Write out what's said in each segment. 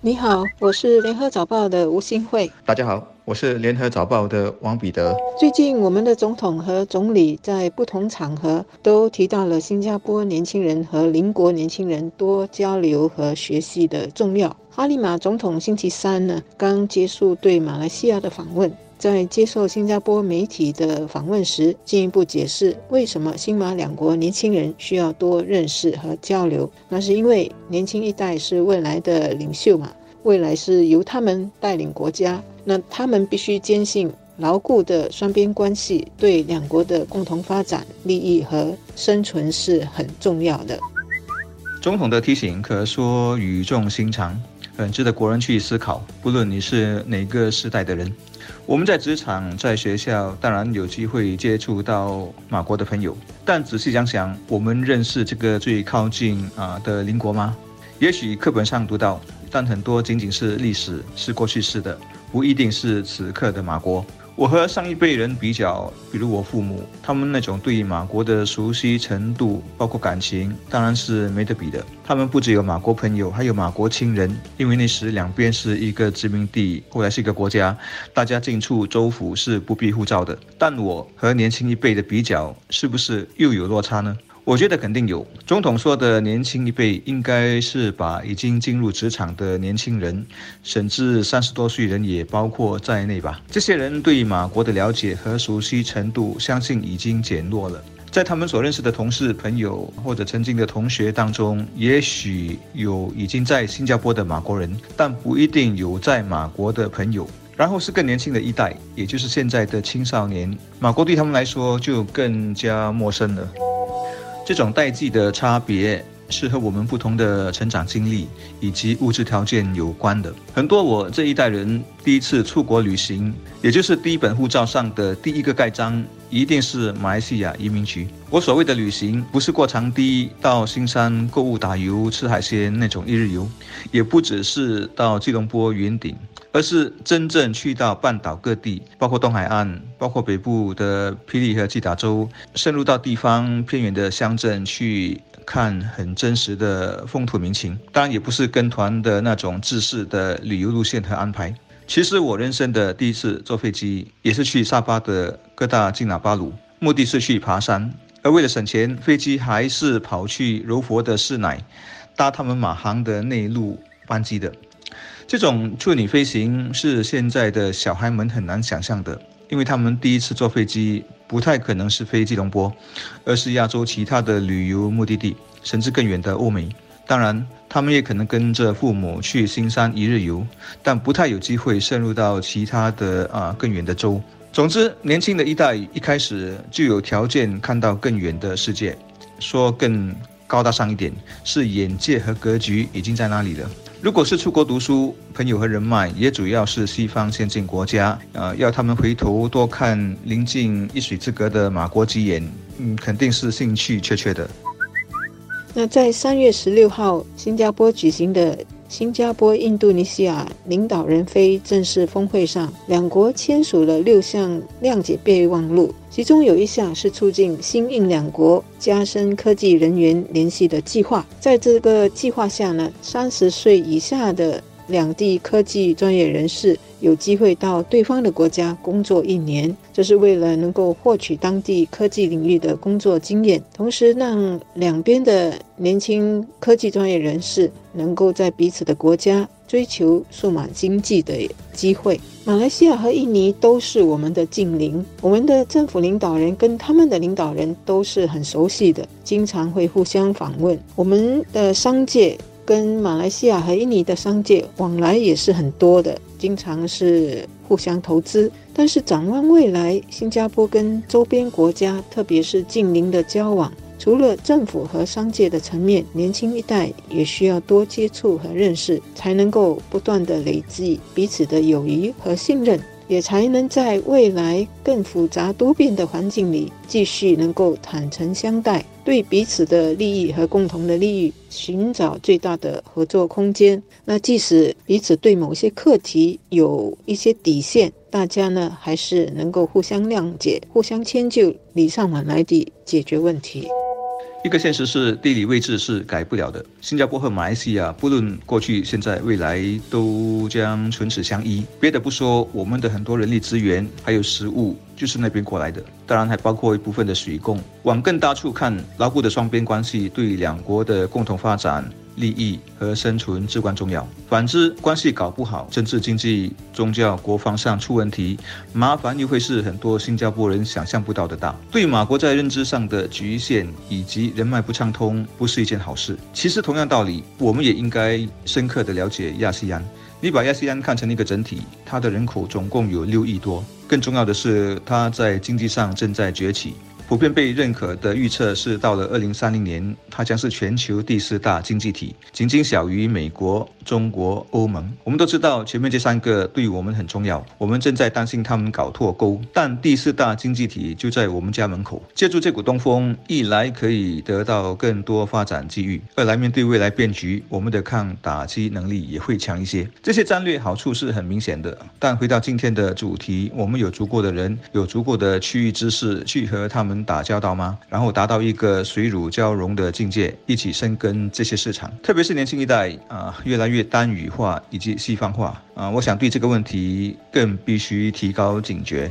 你好，我是联合早报的吴新慧。大家好，我是联合早报的王彼得。最近，我们的总统和总理在不同场合都提到了新加坡年轻人和邻国年轻人多交流和学习的重要。哈利马总统星期三呢，刚结束对马来西亚的访问。在接受新加坡媒体的访问时，进一步解释为什么新马两国年轻人需要多认识和交流。那是因为年轻一代是未来的领袖嘛，未来是由他们带领国家。那他们必须坚信牢固的双边关系对两国的共同发展、利益和生存是很重要的。总统的提醒可说语重心长，本质的国人去思考。不论你是哪个时代的人。我们在职场、在学校，当然有机会接触到马国的朋友。但仔细想想，我们认识这个最靠近啊的邻国吗？也许课本上读到，但很多仅仅是历史，是过去式的，不一定是此刻的马国。我和上一辈人比较，比如我父母，他们那种对马国的熟悉程度，包括感情，当然是没得比的。他们不只有马国朋友，还有马国亲人，因为那时两边是一个殖民地，后来是一个国家，大家进出州府是不必护照的。但我和年轻一辈的比较，是不是又有落差呢？我觉得肯定有。总统说的年轻一辈，应该是把已经进入职场的年轻人，甚至三十多岁人也包括在内吧。这些人对马国的了解和熟悉程度，相信已经减弱了。在他们所认识的同事、朋友或者曾经的同学当中，也许有已经在新加坡的马国人，但不一定有在马国的朋友。然后是更年轻的一代，也就是现在的青少年，马国对他们来说就更加陌生了。这种代际的差别是和我们不同的成长经历以及物质条件有关的。很多我这一代人第一次出国旅行，也就是第一本护照上的第一个盖章，一定是马来西亚移民局。我所谓的旅行，不是过长堤到新山购物、打油、吃海鲜那种一日游，也不只是到吉隆坡云顶。而是真正去到半岛各地，包括东海岸，包括北部的霹雳和吉打州，深入到地方偏远的乡镇去看很真实的风土民情。当然，也不是跟团的那种制式的旅游路线和安排。其实我人生的第一次坐飞机，也是去沙巴的各大金纳巴鲁，目的是去爬山。而为了省钱，飞机还是跑去柔佛的市乃，搭他们马航的内陆班机的。这种处女飞行是现在的小孩们很难想象的，因为他们第一次坐飞机不太可能是飞吉隆坡，而是亚洲其他的旅游目的地，甚至更远的欧美。当然，他们也可能跟着父母去新山一日游，但不太有机会深入到其他的啊更远的州。总之，年轻的一代一开始就有条件看到更远的世界，说更高大上一点，是眼界和格局已经在那里了。如果是出国读书，朋友和人脉也主要是西方先进国家，呃，要他们回头多看临近一水之隔的马国几眼，嗯，肯定是兴趣缺缺的。那在三月十六号新加坡举行的。新加坡、印度尼西亚领导人非正式峰会上，两国签署了六项谅解备忘录，其中有一项是促进新印两国加深科技人员联系的计划。在这个计划下呢，三十岁以下的两地科技专业人士。有机会到对方的国家工作一年，这是为了能够获取当地科技领域的工作经验，同时让两边的年轻科技专业人士能够在彼此的国家追求数码经济的机会。马来西亚和印尼都是我们的近邻，我们的政府领导人跟他们的领导人都是很熟悉的，经常会互相访问。我们的商界。跟马来西亚和印尼的商界往来也是很多的，经常是互相投资。但是展望未来，新加坡跟周边国家，特别是近邻的交往，除了政府和商界的层面，年轻一代也需要多接触和认识，才能够不断的累积彼此的友谊和信任。也才能在未来更复杂多变的环境里，继续能够坦诚相待，对彼此的利益和共同的利益寻找最大的合作空间。那即使彼此对某些课题有一些底线，大家呢还是能够互相谅解、互相迁就，礼尚往来地解决问题。一个现实是地理位置是改不了的。新加坡和马来西亚，不论过去、现在、未来，都将唇齿相依。别的不说，我们的很多人力资源还有食物就是那边过来的，当然还包括一部分的水供。往更大处看，牢固的双边关系对两国的共同发展。利益和生存至关重要。反之，关系搞不好，政治、经济、宗教、国防上出问题，麻烦又会是很多新加坡人想象不到的大。对马国在认知上的局限以及人脉不畅通，不是一件好事。其实，同样道理，我们也应该深刻的了解亚细安。你把亚细安看成一个整体，它的人口总共有六亿多。更重要的是，它在经济上正在崛起。普遍被认可的预测是，到了二零三零年，它将是全球第四大经济体，仅仅小于美国、中国、欧盟。我们都知道，前面这三个对我们很重要，我们正在担心他们搞脱钩。但第四大经济体就在我们家门口，借助这股东风，一来可以得到更多发展机遇，二来面对未来变局，我们的抗打击能力也会强一些。这些战略好处是很明显的。但回到今天的主题，我们有足够的人，有足够的区域知识去和他们。打交道吗？然后达到一个水乳交融的境界，一起深耕这些市场，特别是年轻一代啊，越来越单语化以及西方化啊，我想对这个问题更必须提高警觉。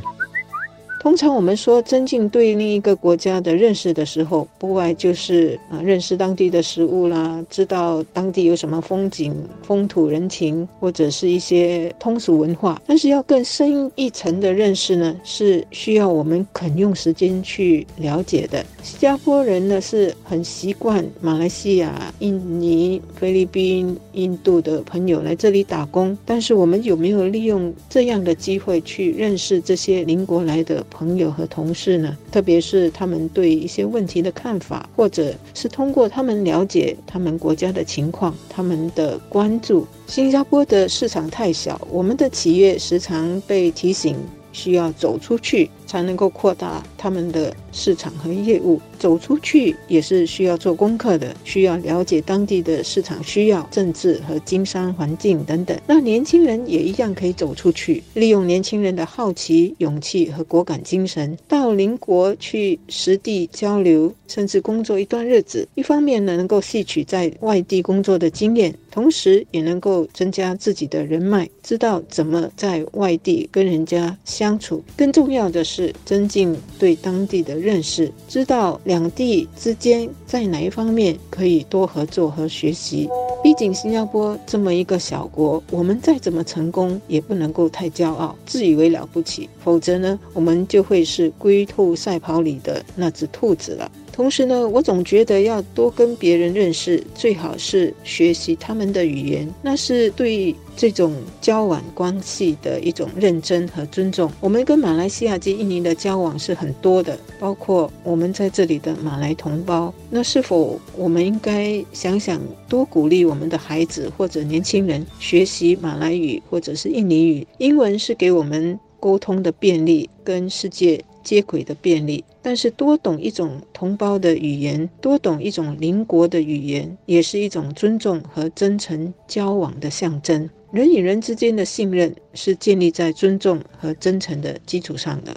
通常我们说增进对另一个国家的认识的时候，不外就是啊认识当地的食物啦，知道当地有什么风景、风土人情，或者是一些通俗文化。但是要更深一层的认识呢，是需要我们肯用时间去了解的。新加坡人呢是很习惯马来西亚、印尼、菲律宾、印度的朋友来这里打工，但是我们有没有利用这样的机会去认识这些邻国来的？朋友和同事呢，特别是他们对一些问题的看法，或者是通过他们了解他们国家的情况，他们的关注。新加坡的市场太小，我们的企业时常被提醒需要走出去。才能够扩大他们的市场和业务，走出去也是需要做功课的，需要了解当地的市场需要、政治和经商环境等等。那年轻人也一样可以走出去，利用年轻人的好奇、勇气和果敢精神，到邻国去实地交流，甚至工作一段日子。一方面呢，能够吸取在外地工作的经验，同时也能够增加自己的人脉，知道怎么在外地跟人家相处。更重要的是。是增进对当地的认识，知道两地之间在哪一方面可以多合作和学习。毕竟新加坡这么一个小国，我们再怎么成功，也不能够太骄傲，自以为了不起，否则呢，我们就会是龟兔赛跑里的那只兔子了。同时呢，我总觉得要多跟别人认识，最好是学习他们的语言，那是对这种交往关系的一种认真和尊重。我们跟马来西亚及印尼的交往是很多的，包括我们在这里的马来同胞。那是否我们应该想想多鼓励我们的孩子或者年轻人学习马来语或者是印尼语？英文是给我们沟通的便利，跟世界。接轨的便利，但是多懂一种同胞的语言，多懂一种邻国的语言，也是一种尊重和真诚交往的象征。人与人之间的信任是建立在尊重和真诚的基础上的。